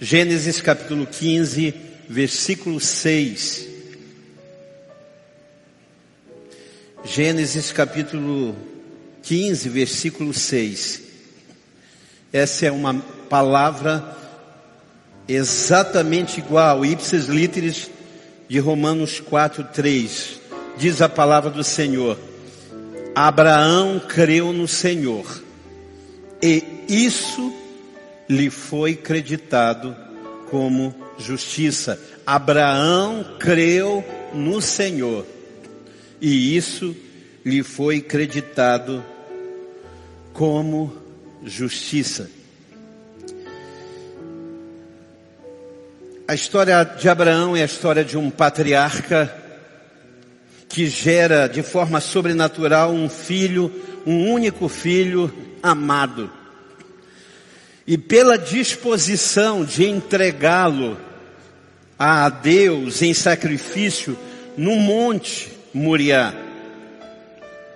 Gênesis capítulo 15, versículo 6. Gênesis capítulo 15, versículo 6. Essa é uma palavra exatamente igual, ipsis literis de Romanos 4, 3. Diz a palavra do Senhor. Abraão creu no Senhor e isso lhe foi creditado como justiça. Abraão creu no Senhor e isso lhe foi creditado como justiça. A história de Abraão é a história de um patriarca que gera de forma sobrenatural um filho, um único filho amado. E pela disposição de entregá-lo a Deus em sacrifício no monte Moriá,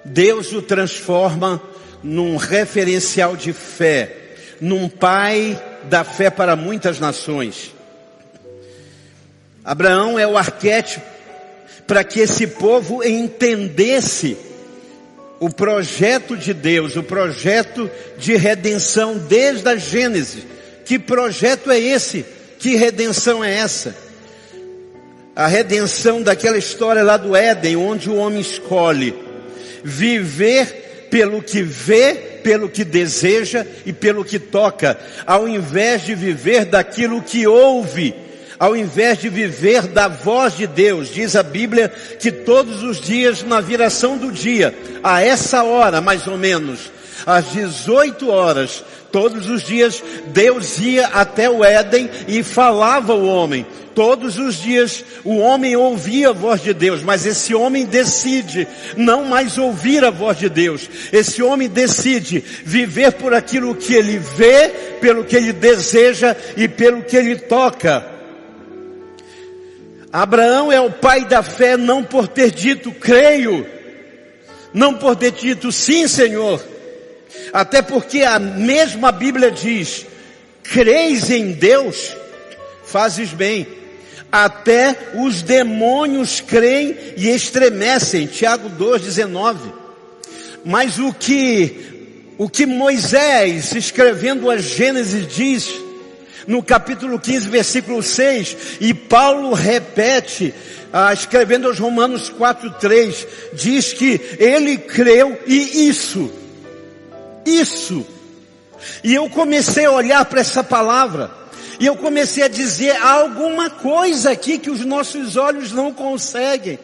Deus o transforma num referencial de fé, num pai da fé para muitas nações. Abraão é o arquétipo para que esse povo entendesse o projeto de Deus, o projeto de redenção desde a Gênesis. Que projeto é esse? Que redenção é essa? A redenção daquela história lá do Éden, onde o homem escolhe viver pelo que vê, pelo que deseja e pelo que toca, ao invés de viver daquilo que ouve ao invés de viver da voz de Deus, diz a Bíblia que todos os dias, na viração do dia, a essa hora mais ou menos, às 18 horas, todos os dias, Deus ia até o Éden e falava ao homem. Todos os dias o homem ouvia a voz de Deus, mas esse homem decide não mais ouvir a voz de Deus. Esse homem decide viver por aquilo que ele vê, pelo que ele deseja e pelo que ele toca. Abraão é o pai da fé não por ter dito creio, não por ter dito sim, Senhor. Até porque a mesma Bíblia diz: creis em Deus, fazes bem. Até os demônios creem e estremecem. Tiago 2,19. Mas o que, o que Moisés, escrevendo a Gênesis, diz, no capítulo 15, versículo 6, e Paulo repete, ah, escrevendo aos Romanos 4, 3, diz que ele creu e isso, isso. E eu comecei a olhar para essa palavra, e eu comecei a dizer alguma coisa aqui que os nossos olhos não conseguem.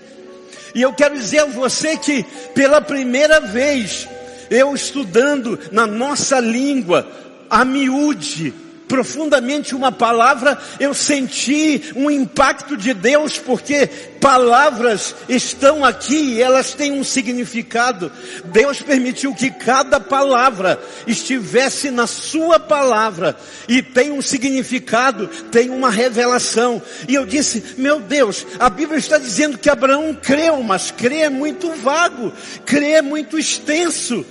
E eu quero dizer a você que pela primeira vez, eu estudando na nossa língua, a miúde, profundamente uma palavra, eu senti um impacto de Deus, porque palavras estão aqui e elas têm um significado. Deus permitiu que cada palavra estivesse na sua palavra e tem um significado, tem uma revelação. E eu disse, meu Deus, a Bíblia está dizendo que Abraão creu, mas crer é muito vago, crer é muito extenso.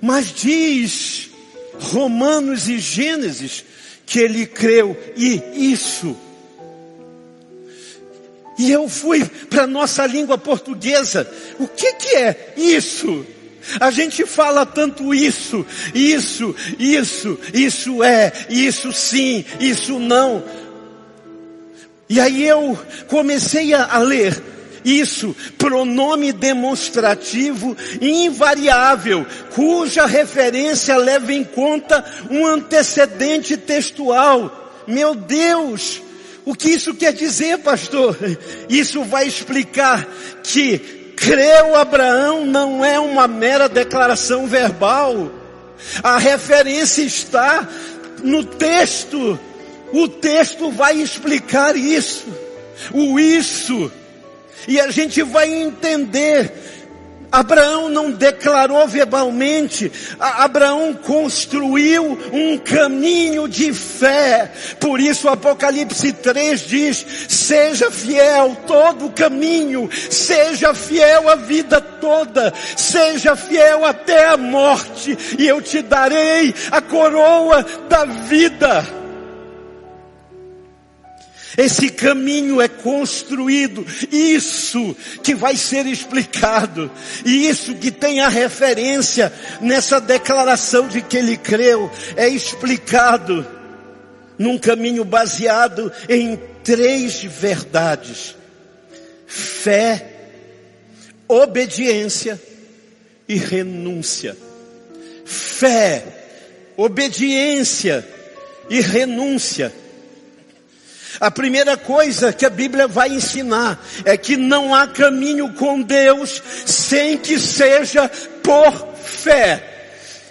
Mas diz Romanos e Gênesis que ele creu e isso. E eu fui para nossa língua portuguesa. O que que é isso? A gente fala tanto isso, isso, isso, isso é, isso sim, isso não. E aí eu comecei a, a ler isso, pronome demonstrativo invariável, cuja referência leva em conta um antecedente textual. Meu Deus! O que isso quer dizer, pastor? Isso vai explicar que creu Abraão não é uma mera declaração verbal. A referência está no texto. O texto vai explicar isso. O isso e a gente vai entender. Abraão não declarou verbalmente, Abraão construiu um caminho de fé. Por isso Apocalipse 3 diz: seja fiel todo o caminho, seja fiel a vida toda, seja fiel até a morte, e eu te darei a coroa da vida. Esse caminho é construído, isso que vai ser explicado, e isso que tem a referência nessa declaração de que ele creu, é explicado num caminho baseado em três verdades: fé, obediência e renúncia. Fé, obediência e renúncia. A primeira coisa que a Bíblia vai ensinar é que não há caminho com Deus sem que seja por fé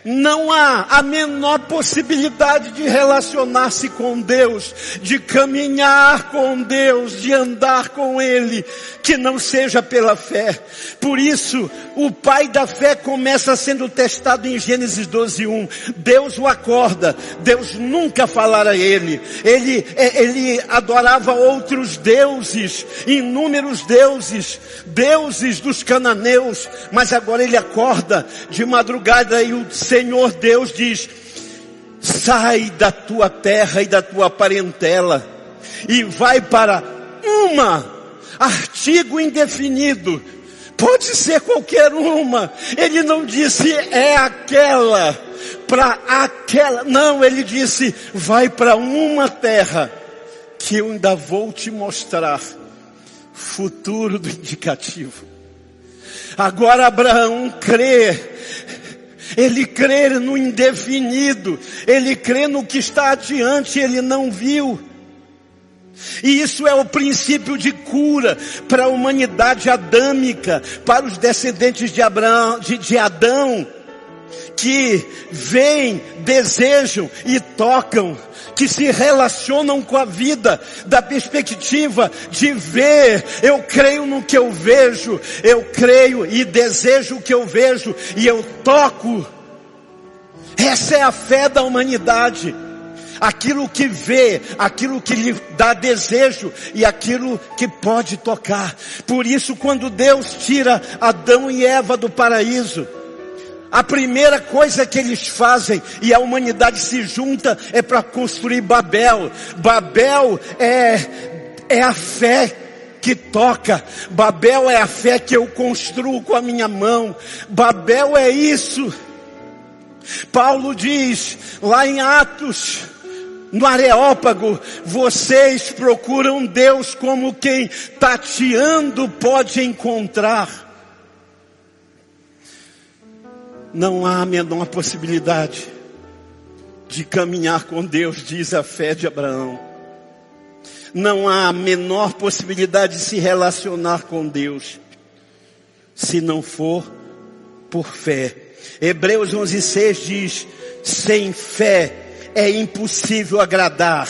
não há a menor possibilidade de relacionar-se com Deus, de caminhar com Deus, de andar com Ele, que não seja pela fé. Por isso, o pai da fé começa sendo testado em Gênesis 12, 1. Deus o acorda, Deus nunca falara a ele. Ele, é, ele adorava outros deuses, inúmeros deuses, deuses dos cananeus, mas agora ele acorda de madrugada e o Senhor Deus diz, sai da tua terra e da tua parentela e vai para uma, artigo indefinido, pode ser qualquer uma, ele não disse é aquela, para aquela, não, ele disse vai para uma terra que eu ainda vou te mostrar, futuro do indicativo. Agora Abraão crê ele crê no indefinido, ele crê no que está adiante, ele não viu. E isso é o princípio de cura para a humanidade adâmica, para os descendentes de, Abraão, de, de Adão, que veem, desejam e tocam, que se relacionam com a vida da perspectiva de ver, eu creio no que eu vejo, eu creio e desejo o que eu vejo e eu toco. Essa é a fé da humanidade. Aquilo que vê, aquilo que lhe dá desejo e aquilo que pode tocar. Por isso, quando Deus tira Adão e Eva do paraíso, a primeira coisa que eles fazem e a humanidade se junta é para construir Babel. Babel é, é a fé que toca. Babel é a fé que eu construo com a minha mão. Babel é isso. Paulo diz lá em Atos, no Areópago, vocês procuram Deus como quem tateando pode encontrar. Não há a menor possibilidade de caminhar com Deus, diz a fé de Abraão. Não há a menor possibilidade de se relacionar com Deus, se não for por fé. Hebreus 11:6 diz: sem fé é impossível agradar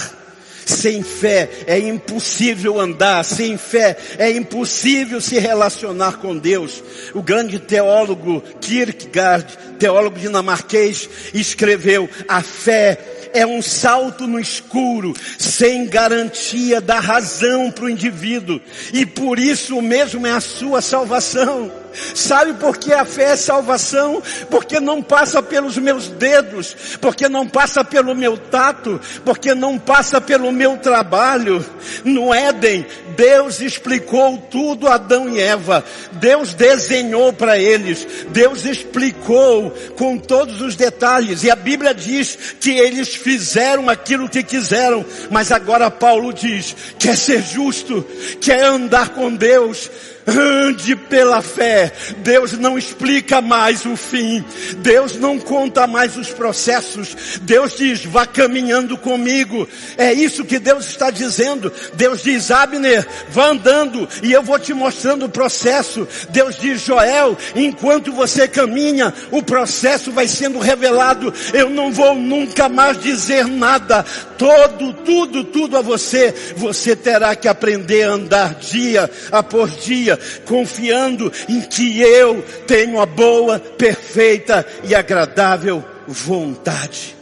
sem fé é impossível andar, sem fé é impossível se relacionar com Deus. O grande teólogo Kierkegaard, teólogo dinamarquês, escreveu: a fé é um salto no escuro, sem garantia da razão para o indivíduo, e por isso mesmo é a sua salvação. Sabe por que a fé é salvação? Porque não passa pelos meus dedos, porque não passa pelo meu tato, porque não passa pelo meu trabalho. No Éden, Deus explicou tudo a Adão e Eva. Deus desenhou para eles. Deus explicou com todos os detalhes. E a Bíblia diz que eles fizeram aquilo que quiseram. Mas agora Paulo diz: quer ser justo, quer andar com Deus, ande pela fé. Deus não explica mais o fim. Deus não conta mais os processos. Deus diz, vá caminhando comigo. É isso que Deus está dizendo. Deus diz, Abner, vá andando e eu vou te mostrando o processo. Deus diz, Joel, enquanto você caminha, o processo vai sendo revelado. Eu não vou nunca mais dizer nada. Todo, tudo, tudo a você. Você terá que aprender a andar dia após dia confiando em que eu tenho a boa, perfeita e agradável vontade.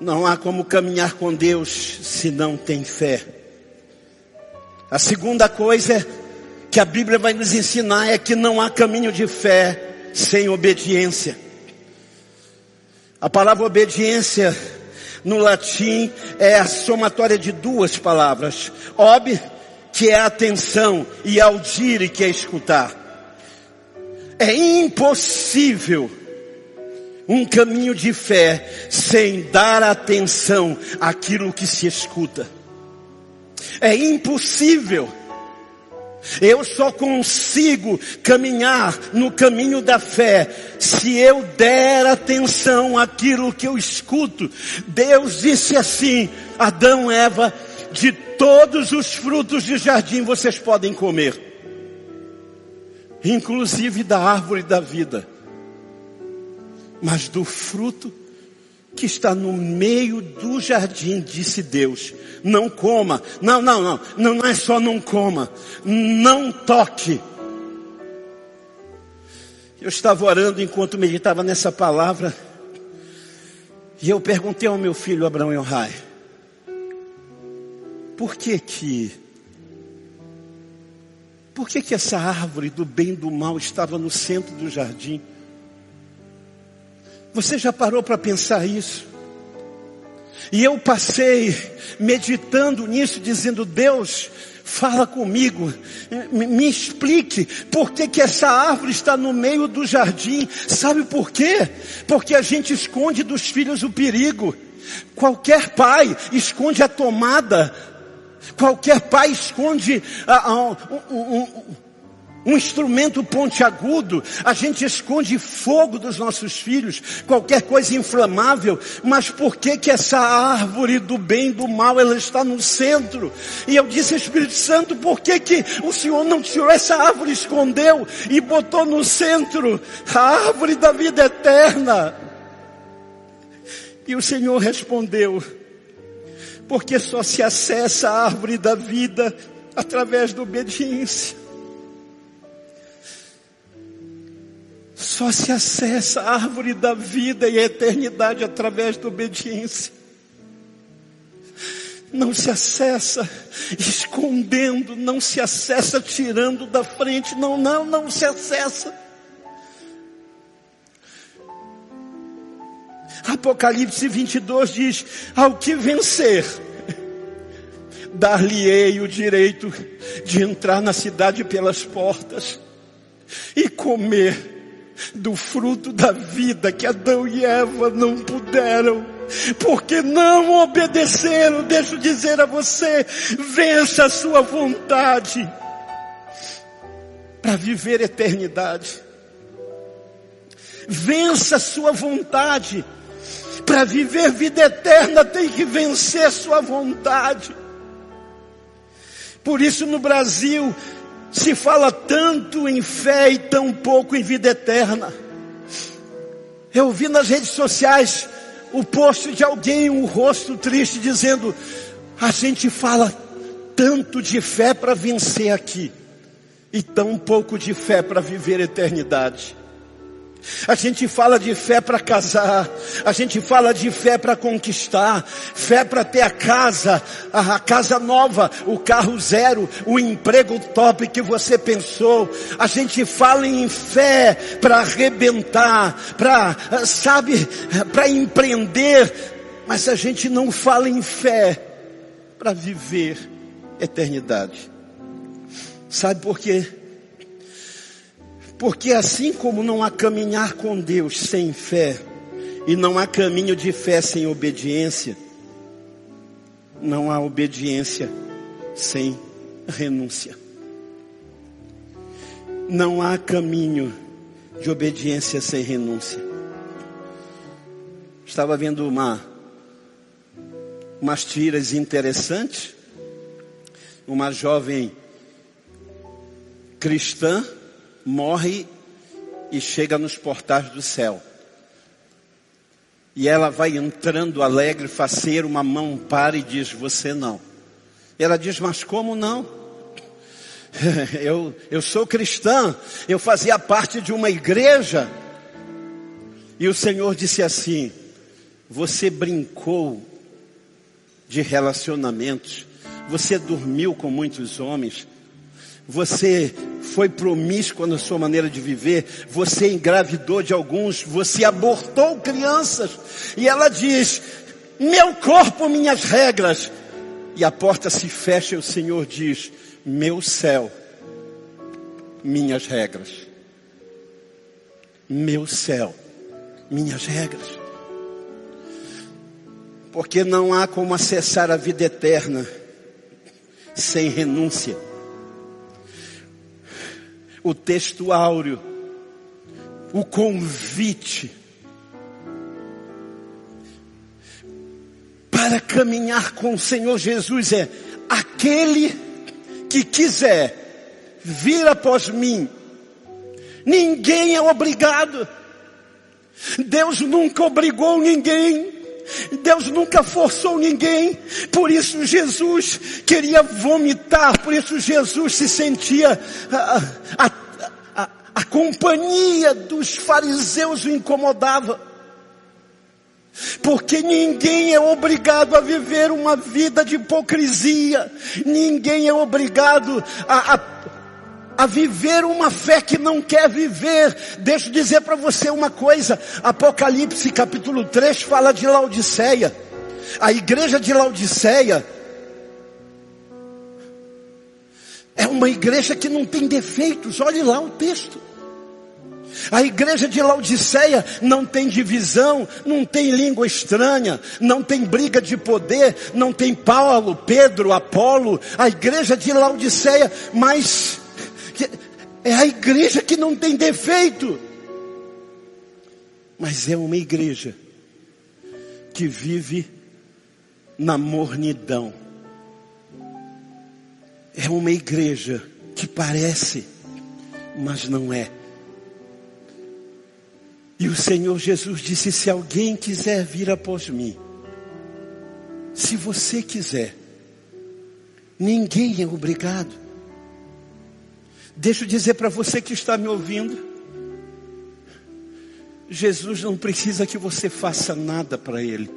Não há como caminhar com Deus se não tem fé. A segunda coisa que a Bíblia vai nos ensinar é que não há caminho de fé sem obediência. A palavra obediência no latim é a somatória de duas palavras. Ob, que é atenção, e audire, que é escutar. É impossível um caminho de fé sem dar atenção àquilo que se escuta. É impossível. Eu só consigo caminhar no caminho da fé se eu der atenção àquilo que eu escuto. Deus disse assim: Adão, Eva, de todos os frutos do jardim vocês podem comer, inclusive da árvore da vida, mas do fruto que está no meio do jardim, disse Deus. Não coma. Não, não, não. Não é só não coma. Não toque. Eu estava orando enquanto meditava nessa palavra. E eu perguntei ao meu filho Abraão Yohai. Por que que por que que essa árvore do bem e do mal estava no centro do jardim? Você já parou para pensar isso? E eu passei meditando nisso, dizendo, Deus, fala comigo, me, explique por que, que essa árvore está no meio do jardim. Sabe por quê? Porque a gente esconde dos filhos o perigo. Qualquer pai esconde a tomada. Qualquer pai esconde a, a, um, um, um instrumento pontiagudo, a gente esconde fogo dos nossos filhos, qualquer coisa inflamável, mas por que que essa árvore do bem e do mal, ela está no centro? E eu disse, Espírito Santo, por que que o Senhor não tirou essa árvore, escondeu e botou no centro a árvore da vida eterna? E o Senhor respondeu, porque só se acessa a árvore da vida através da obediência. Só se acessa a árvore da vida e a eternidade através da obediência. Não se acessa escondendo, não se acessa tirando da frente, não, não, não se acessa. Apocalipse 22 diz: Ao que vencer, dar-lhe-ei o direito de entrar na cidade pelas portas e comer do fruto da vida que Adão e Eva não puderam, porque não obedeceram. Deixa eu dizer a você, vença a sua vontade para viver eternidade. Vença a sua vontade. Para viver vida eterna tem que vencer sua vontade. Por isso no Brasil se fala tanto em fé e tão pouco em vida eterna. Eu vi nas redes sociais o post de alguém, um rosto triste, dizendo: a gente fala tanto de fé para vencer aqui, e tão pouco de fé para viver eternidade. A gente fala de fé para casar, a gente fala de fé para conquistar, fé para ter a casa, a, casa nova, o carro zero, o emprego top que você pensou. A gente fala em fé para arrebentar, para, sabe, para empreender, mas a gente não fala em fé para viver eternidade. Sabe por quê? Porque assim como não há caminhar com Deus sem fé, e não há caminho de fé sem obediência, não há obediência sem renúncia. Não há caminho de obediência sem renúncia. Estava vendo uma umas tiras interessantes. Uma jovem cristã morre e chega nos portais do céu. E ela vai entrando alegre, faceira, uma mão para e diz: Você não. Ela diz: Mas como não? Eu, eu sou cristã, eu fazia parte de uma igreja. E o Senhor disse assim: Você brincou de relacionamentos, você dormiu com muitos homens, você foi promíscuo na sua maneira de viver, você engravidou de alguns, você abortou crianças. E ela diz: meu corpo, minhas regras. E a porta se fecha e o Senhor diz: Meu céu, minhas regras. Meu céu, minhas regras. Porque não há como acessar a vida eterna sem renúncia. O texto áureo, o convite para caminhar com o Senhor Jesus é aquele que quiser vir após mim. Ninguém é obrigado. Deus nunca obrigou ninguém. Deus nunca forçou ninguém, por isso Jesus queria vomitar, por isso Jesus se sentia a, a, a, a companhia dos fariseus o incomodava. Porque ninguém é obrigado a viver uma vida de hipocrisia, ninguém é obrigado a, a a viver uma fé que não quer viver. Deixa eu dizer para você uma coisa. Apocalipse capítulo 3 fala de Laodiceia. A igreja de Laodiceia é uma igreja que não tem defeitos. Olhe lá o texto. A igreja de Laodiceia não tem divisão, não tem língua estranha, não tem briga de poder, não tem Paulo, Pedro, Apolo. A igreja de Laodiceia, mas é a igreja que não tem defeito. Mas é uma igreja que vive na mornidão. É uma igreja que parece, mas não é. E o Senhor Jesus disse: se alguém quiser vir após mim, se você quiser, ninguém é obrigado. Deixa eu dizer para você que está me ouvindo. Jesus não precisa que você faça nada para Ele.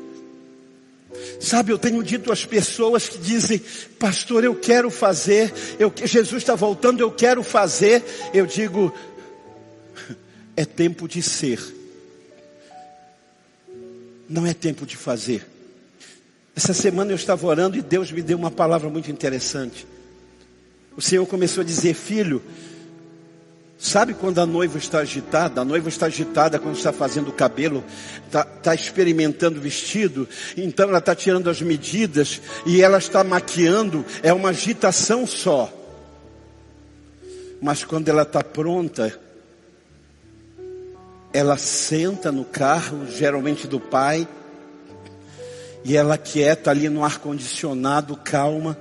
Sabe, eu tenho dito às pessoas que dizem, pastor, eu quero fazer, eu, Jesus está voltando, eu quero fazer. Eu digo, é tempo de ser, não é tempo de fazer. Essa semana eu estava orando e Deus me deu uma palavra muito interessante. O Senhor começou a dizer: Filho, sabe quando a noiva está agitada? A noiva está agitada quando está fazendo o cabelo, está, está experimentando o vestido, então ela está tirando as medidas e ela está maquiando, é uma agitação só. Mas quando ela está pronta, ela senta no carro, geralmente do pai, e ela quieta ali no ar-condicionado, calma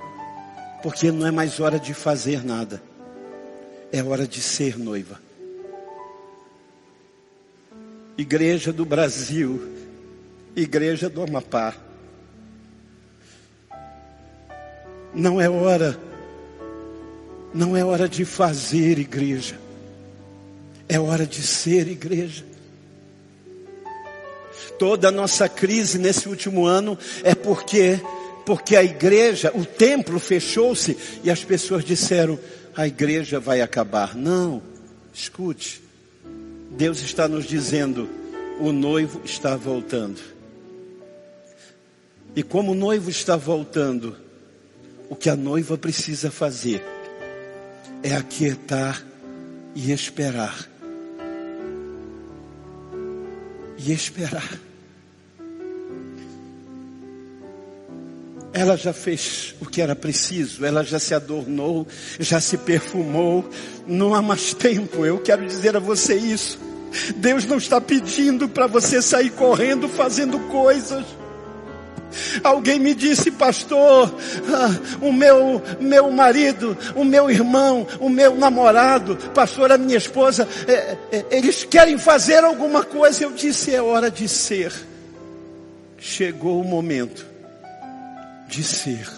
porque não é mais hora de fazer nada. É hora de ser noiva. Igreja do Brasil, Igreja do Amapá. Não é hora, não é hora de fazer igreja, é hora de ser igreja. Toda a nossa crise nesse último ano é porque porque a igreja, o templo fechou-se e as pessoas disseram: a igreja vai acabar. Não, escute, Deus está nos dizendo: o noivo está voltando. E como o noivo está voltando, o que a noiva precisa fazer é aquietar e esperar. E esperar. Ela já fez o que era preciso, ela já se adornou, já se perfumou. Não há mais tempo, eu quero dizer a você isso. Deus não está pedindo para você sair correndo fazendo coisas. Alguém me disse, pastor, ah, o meu, meu marido, o meu irmão, o meu namorado, pastor, a minha esposa, é, é, eles querem fazer alguma coisa. Eu disse, é hora de ser. Chegou o momento de ser.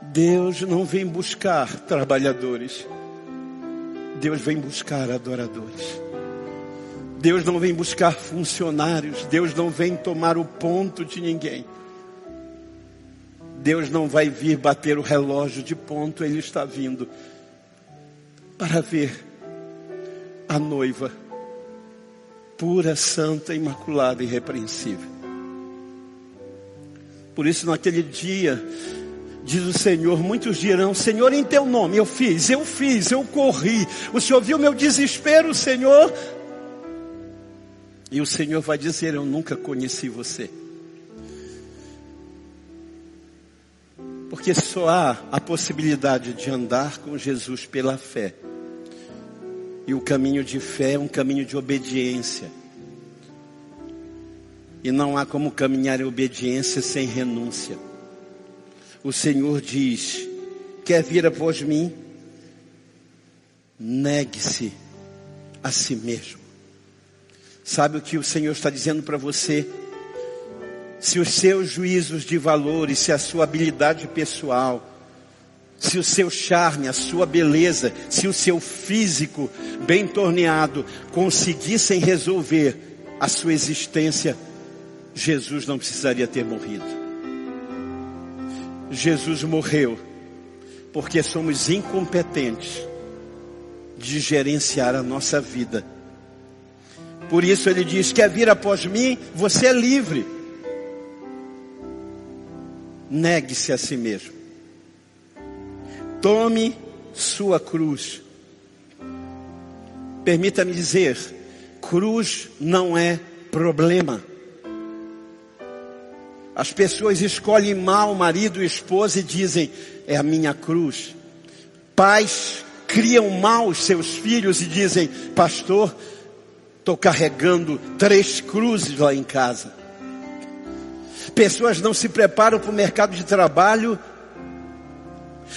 Deus não vem buscar trabalhadores. Deus vem buscar adoradores. Deus não vem buscar funcionários. Deus não vem tomar o ponto de ninguém. Deus não vai vir bater o relógio de ponto, Ele está vindo para ver a noiva pura, santa, imaculada e irrepreensível. Por isso, naquele dia, diz o Senhor, muitos dirão: Senhor, em teu nome eu fiz, eu fiz, eu corri. O Senhor viu meu desespero, Senhor. E o Senhor vai dizer: Eu nunca conheci você. Porque só há a possibilidade de andar com Jesus pela fé. E o caminho de fé é um caminho de obediência. E não há como caminhar em obediência sem renúncia. O Senhor diz: Quer vir após mim? Negue-se a si mesmo. Sabe o que o Senhor está dizendo para você? se os seus juízos de valores, se a sua habilidade pessoal, se o seu charme, a sua beleza, se o seu físico bem torneado conseguissem resolver a sua existência, Jesus não precisaria ter morrido. Jesus morreu porque somos incompetentes de gerenciar a nossa vida. Por isso ele diz: quer vir após mim, você é livre negue-se a si mesmo. Tome sua cruz. Permita-me dizer, cruz não é problema. As pessoas escolhem mal marido e esposa e dizem, é a minha cruz. Pais criam mal os seus filhos e dizem, pastor, estou carregando três cruzes lá em casa. Pessoas não se preparam para o mercado de trabalho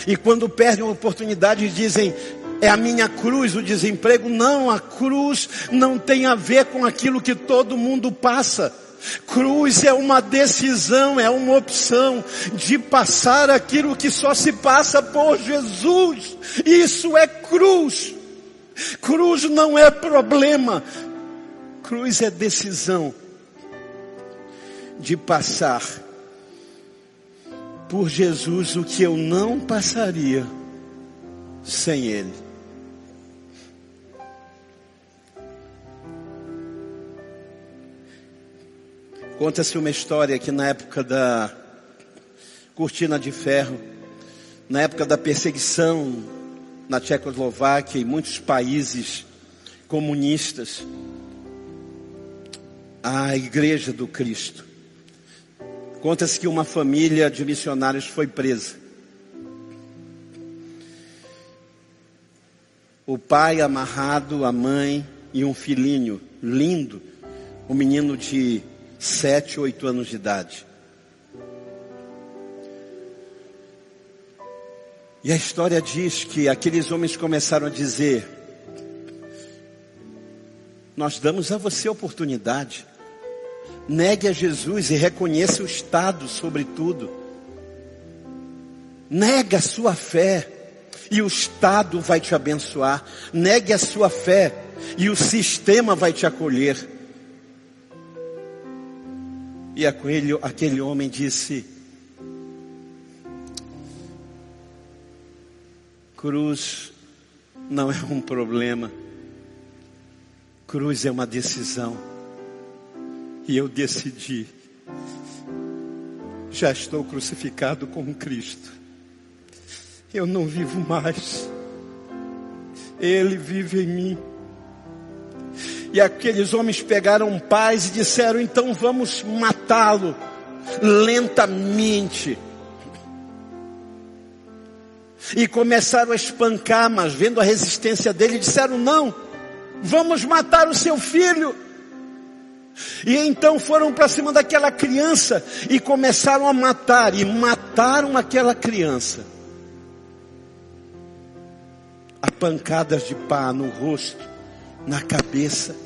e quando perdem a oportunidade dizem, é a minha cruz o desemprego. Não, a cruz não tem a ver com aquilo que todo mundo passa. Cruz é uma decisão, é uma opção de passar aquilo que só se passa por Jesus. Isso é cruz. Cruz não é problema. Cruz é decisão de passar por Jesus o que eu não passaria sem Ele. Conta-se uma história que na época da cortina de ferro, na época da perseguição na Tchecoslováquia e muitos países comunistas, a igreja do Cristo Conta-se que uma família de missionários foi presa. O pai amarrado, a mãe e um filhinho lindo, um menino de sete, oito anos de idade. E a história diz que aqueles homens começaram a dizer: Nós damos a você oportunidade. Negue a Jesus e reconheça o Estado sobre tudo. Nega a sua fé e o Estado vai te abençoar. Negue a sua fé e o sistema vai te acolher. E aquele, aquele homem disse: Cruz não é um problema, cruz é uma decisão. E eu decidi, já estou crucificado com Cristo. Eu não vivo mais. Ele vive em mim. E aqueles homens pegaram paz e disseram: então vamos matá-lo lentamente. E começaram a espancar, mas vendo a resistência dele, disseram: não, vamos matar o seu filho. E então foram para cima daquela criança e começaram a matar, e mataram aquela criança. A pancadas de pá no rosto, na cabeça,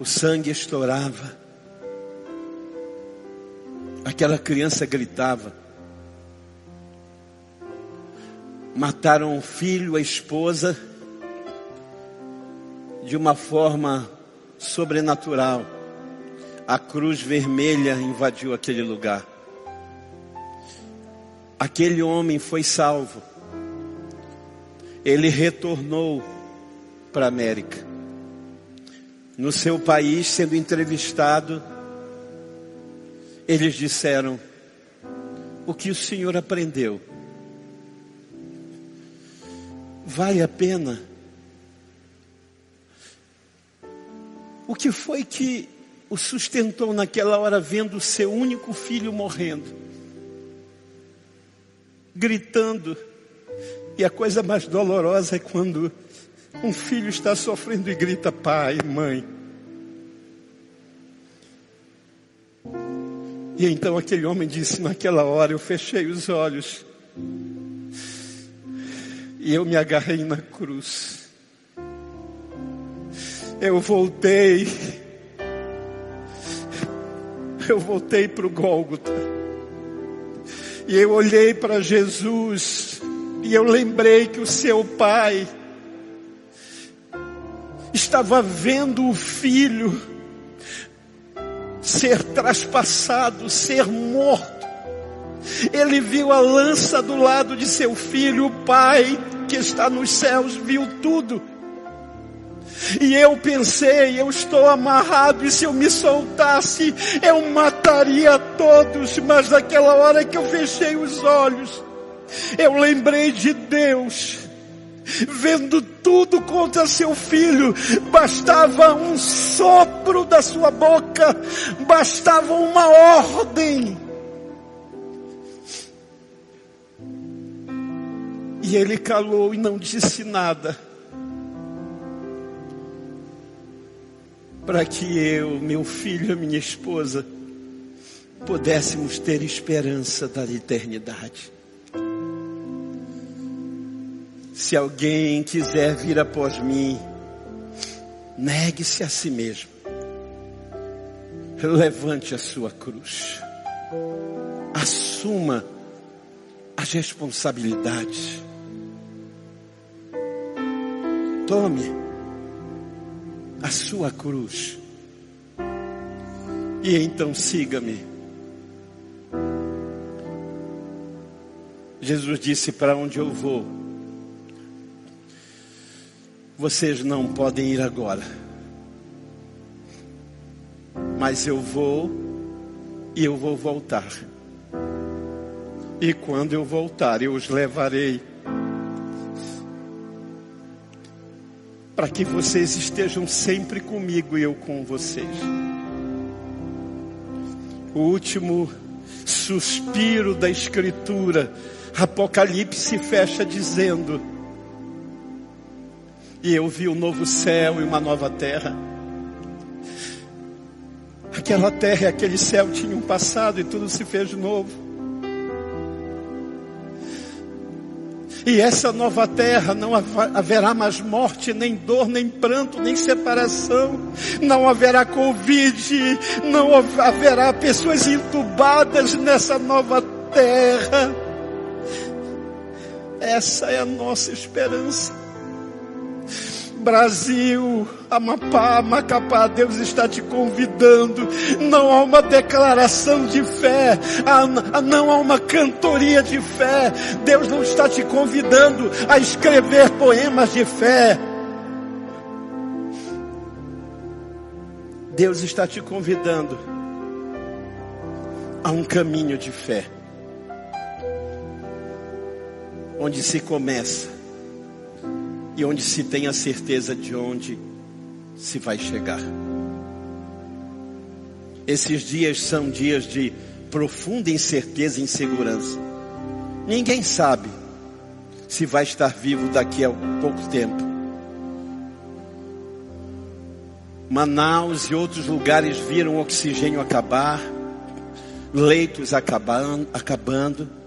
o sangue estourava. Aquela criança gritava. Mataram o filho, a esposa, de uma forma sobrenatural. A cruz vermelha invadiu aquele lugar. Aquele homem foi salvo. Ele retornou para a América. No seu país, sendo entrevistado, Eles disseram: O que o Senhor aprendeu? Vale a pena? O que foi que o sustentou naquela hora vendo o seu único filho morrendo? Gritando. E a coisa mais dolorosa é quando um filho está sofrendo e grita pai, mãe. E então aquele homem disse: Naquela hora eu fechei os olhos e eu me agarrei na cruz. Eu voltei, eu voltei para o Gólgota, e eu olhei para Jesus, e eu lembrei que o seu pai, estava vendo o filho ser traspassado, ser morto. Ele viu a lança do lado de seu filho, o pai que está nos céus viu tudo. E eu pensei, eu estou amarrado, e se eu me soltasse, eu mataria todos. Mas naquela hora que eu fechei os olhos, eu lembrei de Deus vendo tudo contra seu filho, bastava um sopro da sua boca, bastava uma ordem. E ele calou e não disse nada. Para que eu, meu filho, minha esposa, pudéssemos ter esperança da eternidade. Se alguém quiser vir após mim, negue-se a si mesmo. Levante a sua cruz. Assuma as responsabilidades. Tome a sua cruz. E então siga-me. Jesus disse: Para onde eu vou? Vocês não podem ir agora. Mas eu vou e eu vou voltar. E quando eu voltar, eu os levarei para que vocês estejam sempre comigo e eu com vocês. O último suspiro da Escritura, Apocalipse fecha dizendo: e eu vi um novo céu e uma nova terra. Aquela terra e aquele céu tinham passado e tudo se fez novo. E essa nova terra não haverá mais morte, nem dor, nem pranto, nem separação. Não haverá Covid, não haverá pessoas entubadas nessa nova terra. Essa é a nossa esperança. Brasil, Amapá, Macapá, Deus está te convidando. Não há uma declaração de fé, não há uma cantoria de fé. Deus não está te convidando a escrever poemas de fé. Deus está te convidando a um caminho de fé, onde se começa e onde se tem a certeza de onde se vai chegar. Esses dias são dias de profunda incerteza e insegurança. Ninguém sabe se vai estar vivo daqui a pouco tempo. Manaus e outros lugares viram oxigênio acabar, leitos acabando, acabando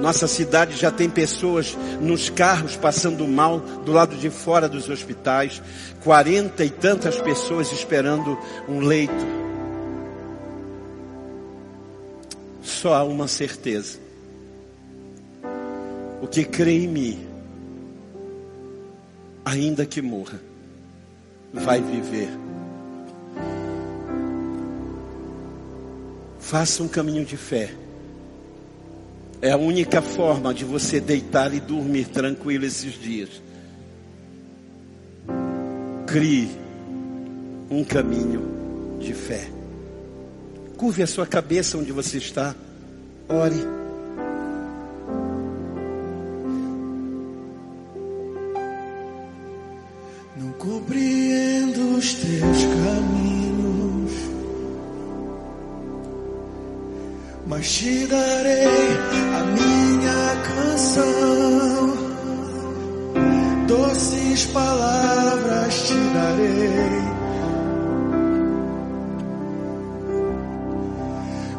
nossa cidade já tem pessoas nos carros passando mal do lado de fora dos hospitais. Quarenta e tantas pessoas esperando um leito. Só há uma certeza. O que crê em mim, ainda que morra, vai viver. Faça um caminho de fé é a única forma de você deitar e dormir tranquilo esses dias. Crie um caminho de fé. Curve a sua cabeça onde você está. Ore.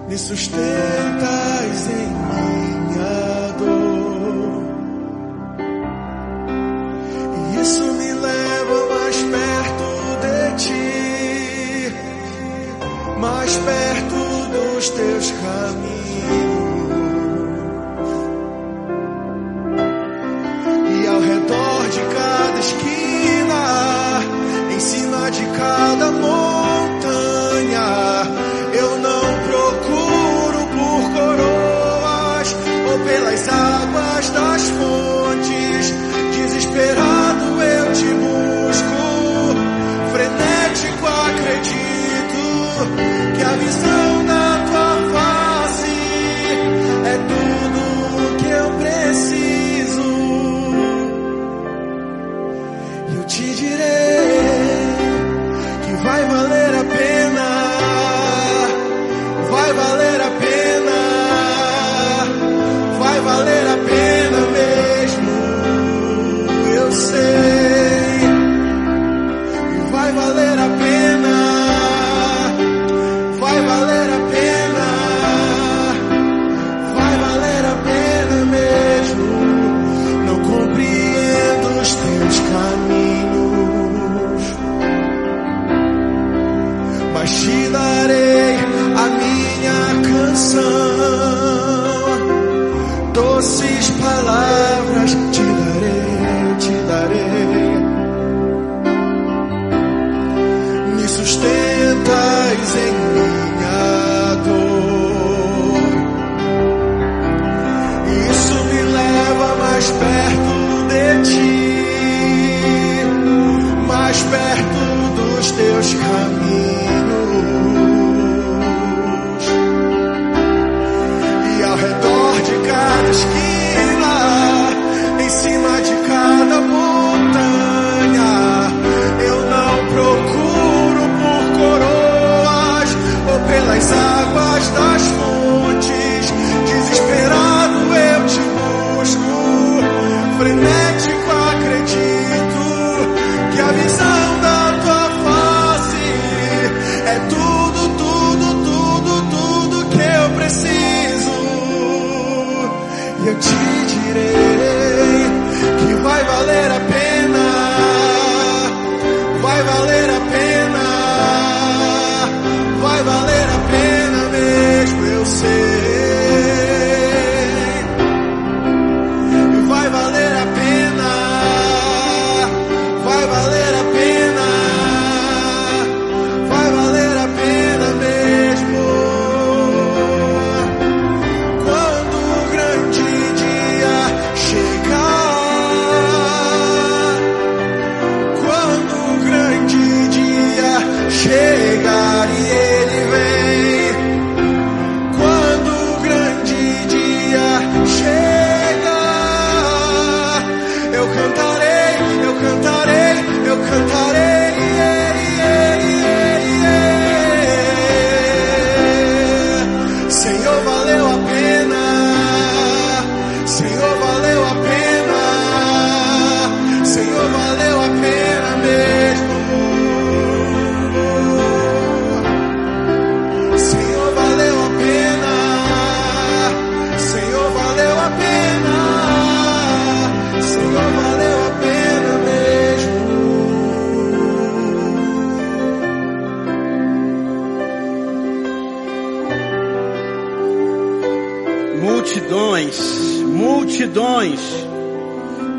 me sustentas em minha dor, e isso me leva mais perto de ti, mais perto dos teus multidões, multidões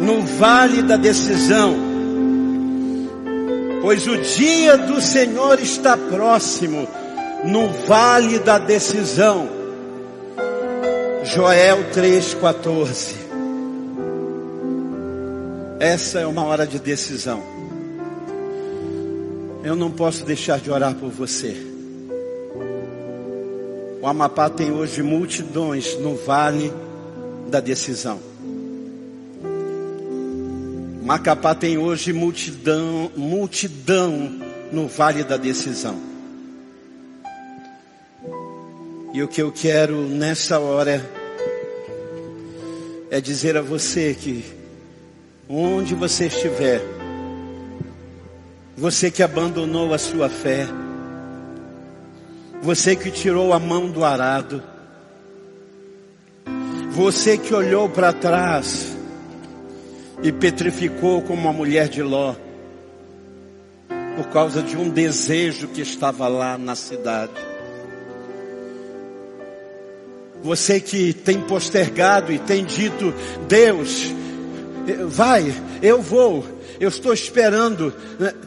no vale da decisão, pois o dia do Senhor está próximo no vale da decisão. Joel 3,14. Essa é uma hora de decisão. Eu não posso deixar de orar por você. O Amapá tem hoje multidões no vale da decisão. Macapá tem hoje multidão, multidão no vale da decisão. E o que eu quero nessa hora é dizer a você que onde você estiver, você que abandonou a sua fé, você que tirou a mão do arado, você que olhou para trás e petrificou como a mulher de Ló, por causa de um desejo que estava lá na cidade. Você que tem postergado e tem dito, Deus, vai, eu vou, eu estou esperando.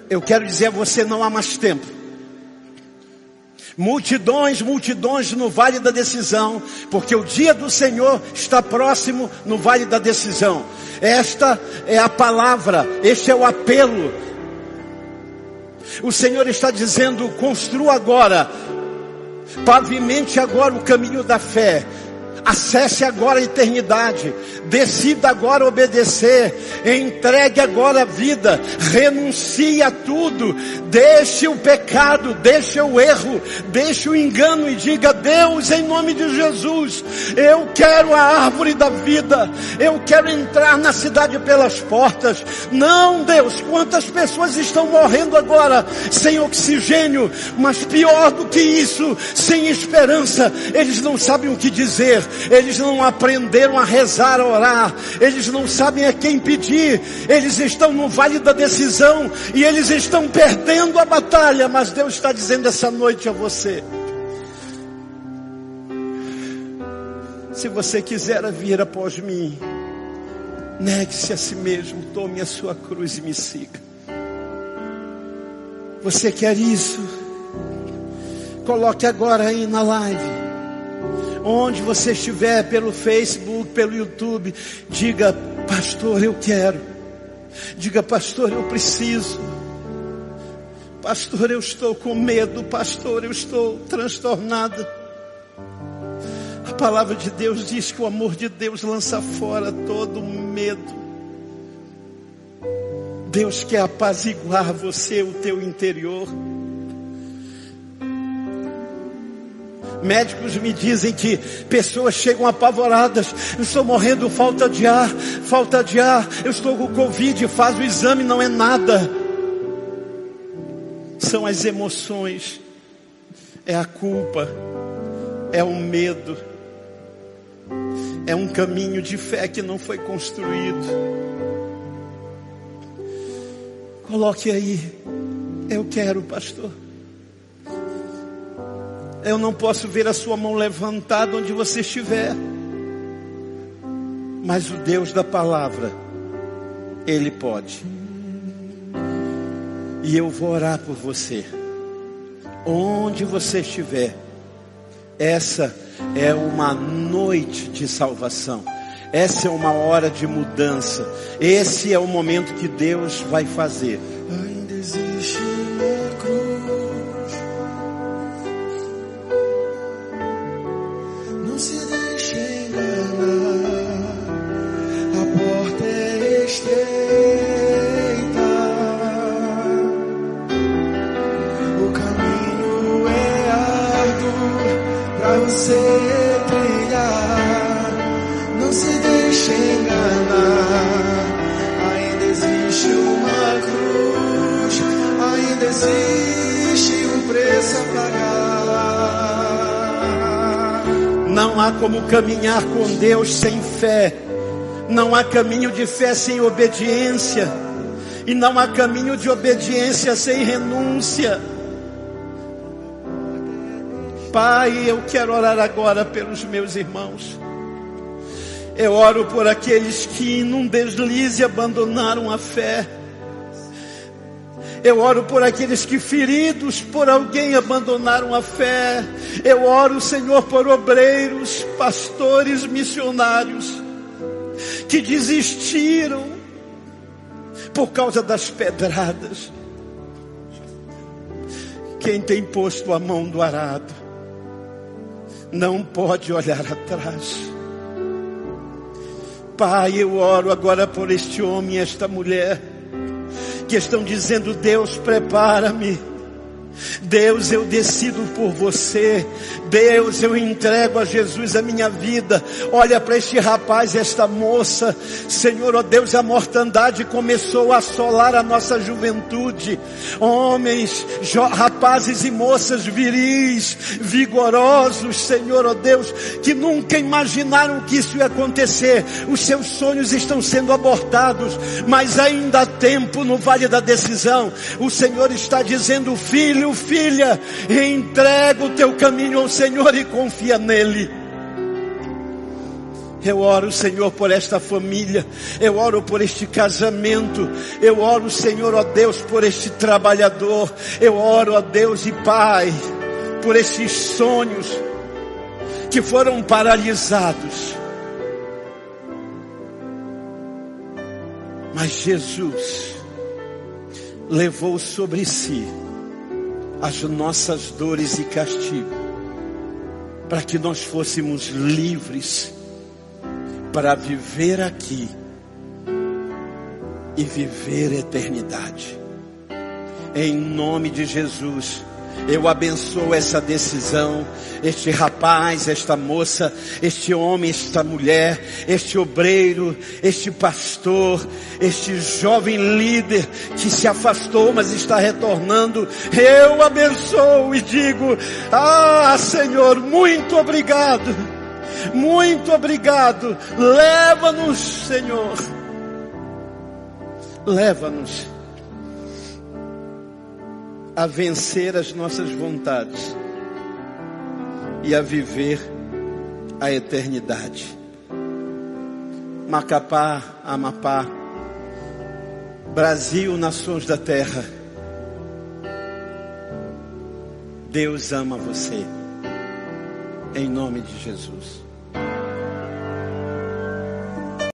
Eu quero dizer a você, não há mais tempo. Multidões, multidões no vale da decisão, porque o dia do Senhor está próximo no vale da decisão. Esta é a palavra, este é o apelo. O Senhor está dizendo: construa agora, pavimente agora o caminho da fé, Acesse agora a eternidade. Decida agora obedecer. Entregue agora a vida. Renuncie a tudo. Deixe o pecado, deixe o erro, deixe o engano e diga: Deus, em nome de Jesus, eu quero a árvore da vida. Eu quero entrar na cidade pelas portas. Não, Deus, quantas pessoas estão morrendo agora sem oxigênio, mas pior do que isso, sem esperança. Eles não sabem o que dizer eles não aprenderam a rezar, a orar, eles não sabem a quem pedir, eles estão no vale da decisão e eles estão perdendo a batalha, mas Deus está dizendo essa noite a você. Se você quiser vir após mim, negue-se a si mesmo, tome a sua cruz e me siga. Você quer isso? Coloque agora aí na live onde você estiver, pelo Facebook, pelo YouTube, diga, pastor, eu quero. Diga, pastor, eu preciso. Pastor, eu estou com medo. Pastor, eu estou transtornada. A palavra de Deus diz que o amor de Deus lança fora todo medo. Deus quer apaziguar você, o teu interior. Médicos me dizem que pessoas chegam apavoradas. Eu estou morrendo, falta de ar, falta de ar. Eu estou com Covid, faz o exame, não é nada. São as emoções, é a culpa, é o medo, é um caminho de fé que não foi construído. Coloque aí, eu quero, pastor. Eu não posso ver a sua mão levantada onde você estiver. Mas o Deus da palavra, Ele pode. E eu vou orar por você. Onde você estiver. Essa é uma noite de salvação. Essa é uma hora de mudança. Esse é o momento que Deus vai fazer. Deus sem fé. Não há caminho de fé sem obediência. E não há caminho de obediência sem renúncia. Pai, eu quero orar agora pelos meus irmãos. Eu oro por aqueles que num deslize abandonaram a fé. Eu oro por aqueles que feridos por alguém abandonaram a fé. Eu oro, Senhor, por obreiros, pastores, missionários que desistiram por causa das pedradas. Quem tem posto a mão do arado não pode olhar atrás. Pai, eu oro agora por este homem e esta mulher que estão dizendo: Deus, prepara-me Deus, eu decido por você. Deus, eu entrego a Jesus a minha vida. Olha para este rapaz, esta moça. Senhor, ó oh Deus, a mortandade começou a assolar a nossa juventude. Homens, rapazes e moças viris, vigorosos, Senhor, ó oh Deus, que nunca imaginaram que isso ia acontecer. Os seus sonhos estão sendo abortados, mas ainda há tempo no vale da decisão. O Senhor está dizendo, filho, filho, filha, entrega o teu caminho ao Senhor e confia nele. Eu oro, Senhor, por esta família. Eu oro por este casamento. Eu oro, Senhor, ó Deus, por este trabalhador. Eu oro, ó Deus e Pai, por estes sonhos que foram paralisados. Mas Jesus levou sobre si as nossas dores e castigo, para que nós fôssemos livres para viver aqui e viver eternidade. Em nome de Jesus eu abençoo essa decisão, este rapaz, esta moça, este homem, esta mulher, este obreiro, este pastor, este jovem líder que se afastou, mas está retornando. Eu abençoo e digo: Ah, Senhor, muito obrigado, muito obrigado. Leva-nos, Senhor. Leva-nos a vencer as nossas vontades e a viver a eternidade. Macapá, Amapá, Brasil, nações da terra. Deus ama você. Em nome de Jesus.